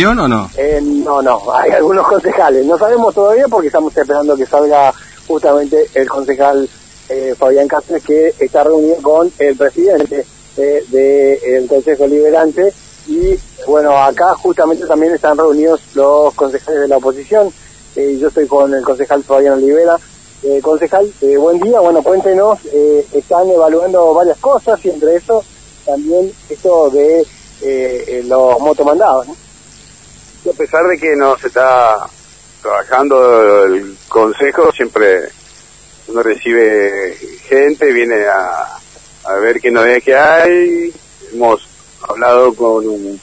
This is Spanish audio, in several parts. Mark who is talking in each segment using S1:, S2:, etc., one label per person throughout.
S1: o no?
S2: Eh, no, no, hay algunos concejales. No sabemos todavía porque estamos esperando que salga justamente el concejal eh, Fabián Cáceres que está reunido con el presidente eh, del Consejo Liberante y bueno, acá justamente también están reunidos los concejales de la oposición. Yo estoy con el concejal Fabián Olivera. Concejal, buen día. Bueno, cuéntenos, están evaluando varias cosas y entre eso también esto de los motomandados. ¿no?
S3: A pesar de que no se está trabajando el consejo, siempre uno recibe gente, viene a, a ver qué novedades que hay. Hemos hablado con un-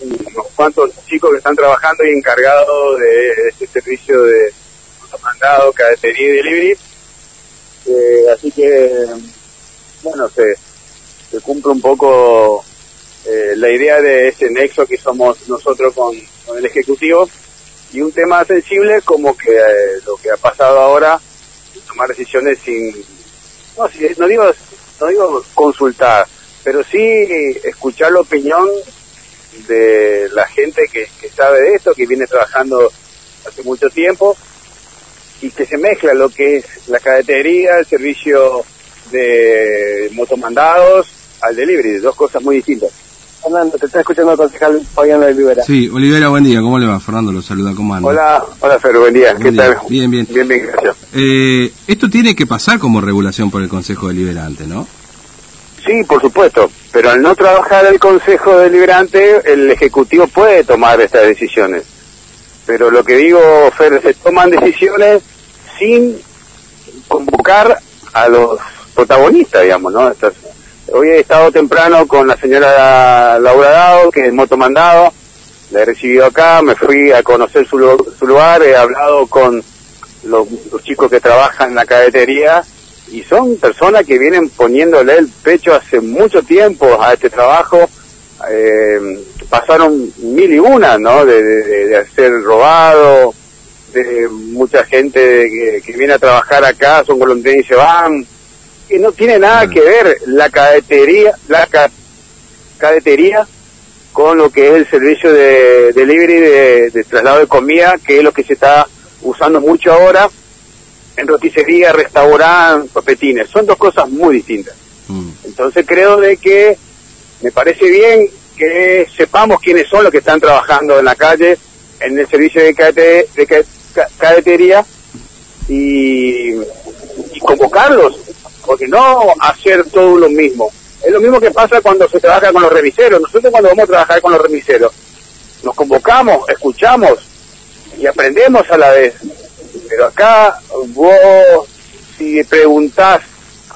S3: unos cuantos chicos que están trabajando y encargados de este servicio de mandado, cadetería y delivery. Eh, así que, bueno, se, se cumple un poco eh, la idea de ese nexo que somos nosotros con, con el Ejecutivo y un tema sensible como que eh, lo que ha pasado ahora, tomar decisiones sin, no, si- no digo, no digo consultar, pero sí escuchar la opinión de la gente que, que sabe de esto, que viene trabajando hace mucho tiempo y que se mezcla lo que es la cadetería, el servicio de motomandados al delivery, dos cosas muy distintas.
S2: Fernando, te está escuchando el concejal Fabián Olivera.
S1: Sí, Olivera, buen día. ¿Cómo le va? Fernando lo saluda. ¿Cómo anda?
S3: Hola, hola Fer, buen día,
S1: Buen
S3: ¿qué
S1: día.
S3: tal?
S1: Bien, bien.
S3: Bien, bien, gracias.
S1: Eh, esto tiene que pasar como regulación por el Consejo Deliberante, ¿no?
S3: Sí, por supuesto, pero al no trabajar el Consejo Deliberante, el Ejecutivo puede tomar estas decisiones. Pero lo que digo, Fer, se toman decisiones sin convocar a los protagonistas, digamos, ¿no? Estas- hoy he estado temprano con la señora Laura Dao, que es motomandado, la he recibido acá, me fui a conocer su, su lugar, he hablado con los, chicos que trabajan en la cadetería y son personas que vienen poniéndole el pecho hace mucho tiempo a este trabajo. Eh, pasaron mil y una, ¿no? De, de, de ser robado, de mucha gente que, que viene a trabajar acá, son colombianos y se van. Y no tiene nada que ver la cadetería, la ca- cadetería con lo que es el servicio de delivery de, de traslado de comida, que es lo que se está usando mucho ahora en roticería, restaurante, papetines. Son dos cosas muy distintas.
S1: Mm.
S3: Entonces creo de que me parece bien que sepamos quiénes son los que están trabajando en la calle, en el servicio de, cadete- de ca- ca- cadetería y, y convocarlos, porque no hacer todo lo mismo. Es lo mismo que pasa cuando se trabaja con los remiseros. Nosotros cuando vamos a trabajar con los remiseros, nos convocamos, escuchamos y aprendemos a la vez. Pero acá vos, si preguntás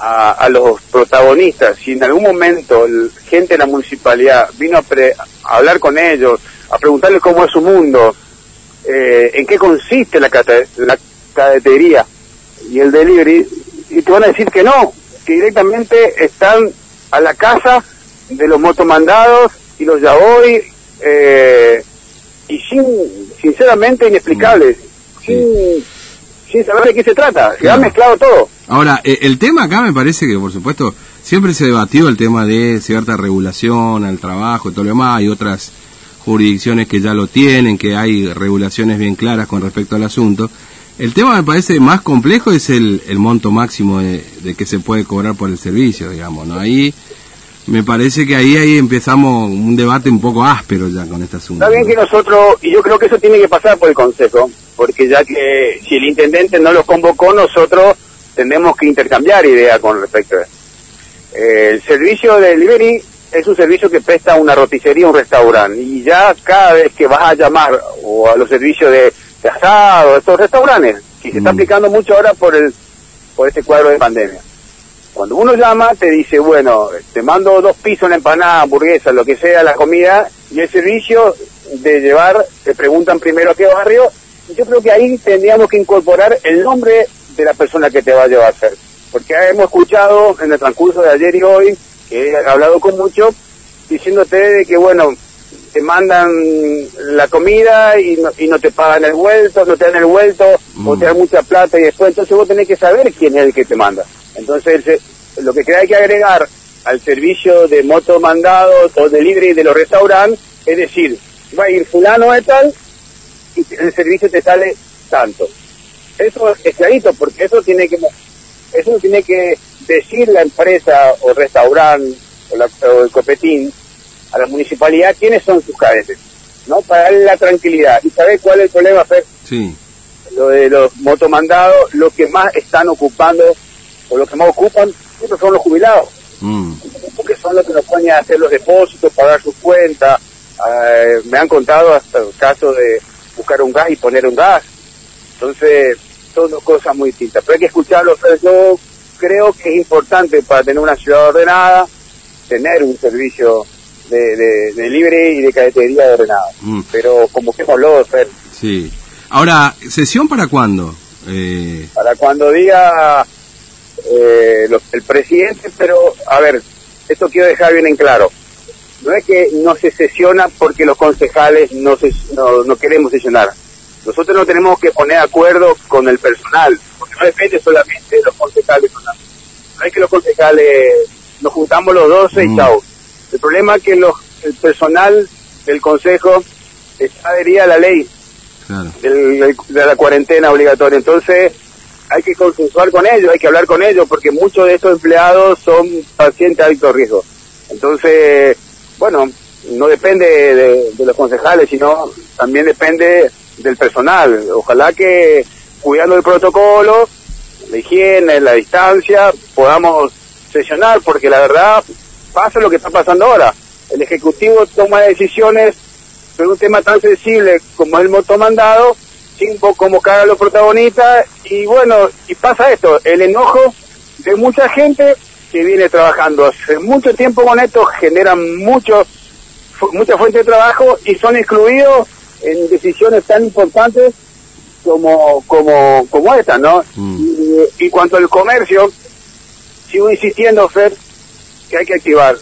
S3: a, los protagonistas, si en algún momento el- gente de la municipalidad vino a, pre- a hablar con ellos, a preguntarles cómo es su mundo, eh, en qué consiste la, cate- la cadetería y el delivery, y te van a decir que no, que directamente están a la casa de los motomandados y los yaoi, eh, y sin, sinceramente inexplicables, sin, sin saber de qué se trata, se ha
S1: Claro.
S3: mezclado todo.
S1: Ahora, eh, el tema acá me parece que, por supuesto, siempre se debatió el tema de cierta regulación al trabajo y todo lo demás. Hay otras jurisdicciones que ya lo tienen, que hay regulaciones bien claras con respecto al asunto. El tema me parece más complejo es el, el monto máximo de, de que se puede cobrar por el servicio, digamos, ¿no? Ahí me parece que ahí, ahí empezamos un debate un poco áspero ya con este asunto.
S3: Está bien que
S1: ¿no?
S3: nosotros, y yo creo que eso tiene que pasar por el Consejo, porque ya que si el intendente no lo convocó, nosotros tenemos que intercambiar ideas con respecto a eso. Eh, el servicio de delivery es un servicio que presta una roticería, un restaurante, y ya cada vez que vas a llamar o a los servicios de, de asado, estos restaurantes, que se está
S1: Mm.
S3: aplicando mucho ahora por el por este cuadro de pandemia. Cuando uno llama, te dice, bueno, te mando dos pisos, una empanada, hamburguesa, lo que sea, la comida, y el servicio de llevar, te preguntan primero a qué barrio, yo creo que ahí tendríamos que incorporar el nombre de la persona que te va a llevar a hacer. Porque hemos escuchado en el transcurso de ayer y hoy, que he hablado con muchos, diciéndote de que, bueno, te mandan la comida y no, y no te pagan el vuelto, no te dan el vuelto, o
S1: Mm.
S3: te dan mucha plata y después, entonces vos tenés que saber quién es el que te manda. Entonces, se- lo que hay que agregar al servicio de moto mandados o delivery de los restaurantes, es decir, va a ir fulano de tal y el servicio te sale tanto. Eso es clarito, porque eso tiene que eso tiene que decir la empresa o restaurante o, el copetín a la municipalidad quiénes son sus cadetes, ¿no? Para darle la tranquilidad. ¿Y sabes cuál es el problema, Fer?
S1: Sí.
S3: Lo de los motomandados, lo que más están ocupando, o lo que más ocupan, siempre son los jubilados. Mm. Porque son los que nos ponen a hacer los depósitos, pagar sus cuentas. Eh, me han contado hasta el caso de buscar un gas y poner un gas. Entonces, son dos cosas muy distintas. Pero hay que escucharlo. Yo creo que es importante para tener una ciudad ordenada, tener un servicio de, de, libre y de cadetería ordenado. Mm. Pero como que habló, Fer.
S1: Sí. Ahora, ¿sesión para cuándo? Eh...
S3: Para cuando diga eh, el presidente, pero a ver, esto quiero dejar bien en claro. No es que no se sesiona porque los concejales no, se, no, no queremos sesionar. Nosotros no tenemos que poner acuerdo con el personal, porque no depende solamente de los concejales. No es que los concejales nos juntamos los 12 y mm. chao. El problema es que los, el personal del consejo está adherido a la ley de la cuarentena obligatoria. Entonces hay que consensuar con ellos, hay que hablar con ellos, porque muchos de estos empleados son pacientes adictos a riesgo. Entonces, bueno, no depende de, de los concejales, sino también depende del personal. Ojalá que cuidando el protocolo, la higiene, la distancia, podamos sesionar, porque la verdad pasa lo que está pasando ahora. El Ejecutivo toma decisiones sobre un tema tan sensible como el motomandado, sin convocar a los protagonistas, y bueno, y pasa esto, el enojo de mucha gente que viene trabajando hace mucho tiempo con esto, generan mucho, mucha fuente de trabajo y son excluidos en decisiones tan importantes como como como esta, ¿no? Mm. Y, y, cuanto al comercio, sigo insistiendo, Fred, que hay que activar.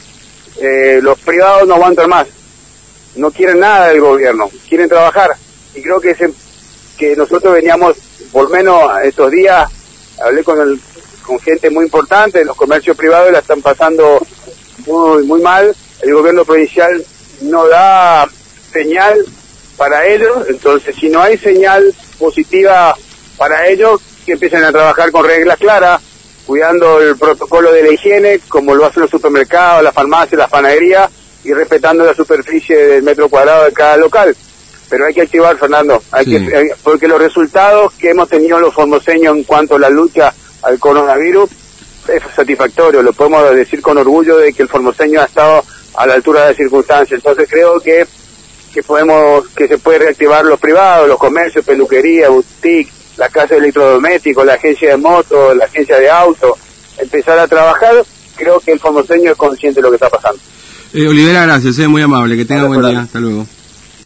S3: Eh, los privados no aguantan más, no quieren nada del gobierno, quieren trabajar. Y creo que que nosotros veníamos, por menos estos días, hablé con el, con gente muy importante, los comercios privados la están pasando muy, muy mal. El gobierno provincial no da señal para ellos, entonces si no hay señal positiva para ellos, que empiecen a trabajar con reglas claras, cuidando el protocolo de la higiene, como lo hacen los supermercados, las farmacias, las panaderías, y respetando la superficie del metro cuadrado de cada local. Pero hay que activar, Fernando, hay que, porque los resultados que hemos tenido los formoseños en cuanto a la lucha al coronavirus es satisfactorio, lo podemos decir con orgullo de que el formoseño ha estado a la altura de las circunstancias. Entonces creo que que podemos que se puede reactivar los privados, los comercios, peluquería, boutique, la casa de electrodomésticos, la agencia de motos, la agencia de autos, empezar a trabajar, creo que el formoseño es consciente de lo que está pasando.
S1: Eh, Olivera, gracias, es muy amable, que tenga buen día, hasta luego.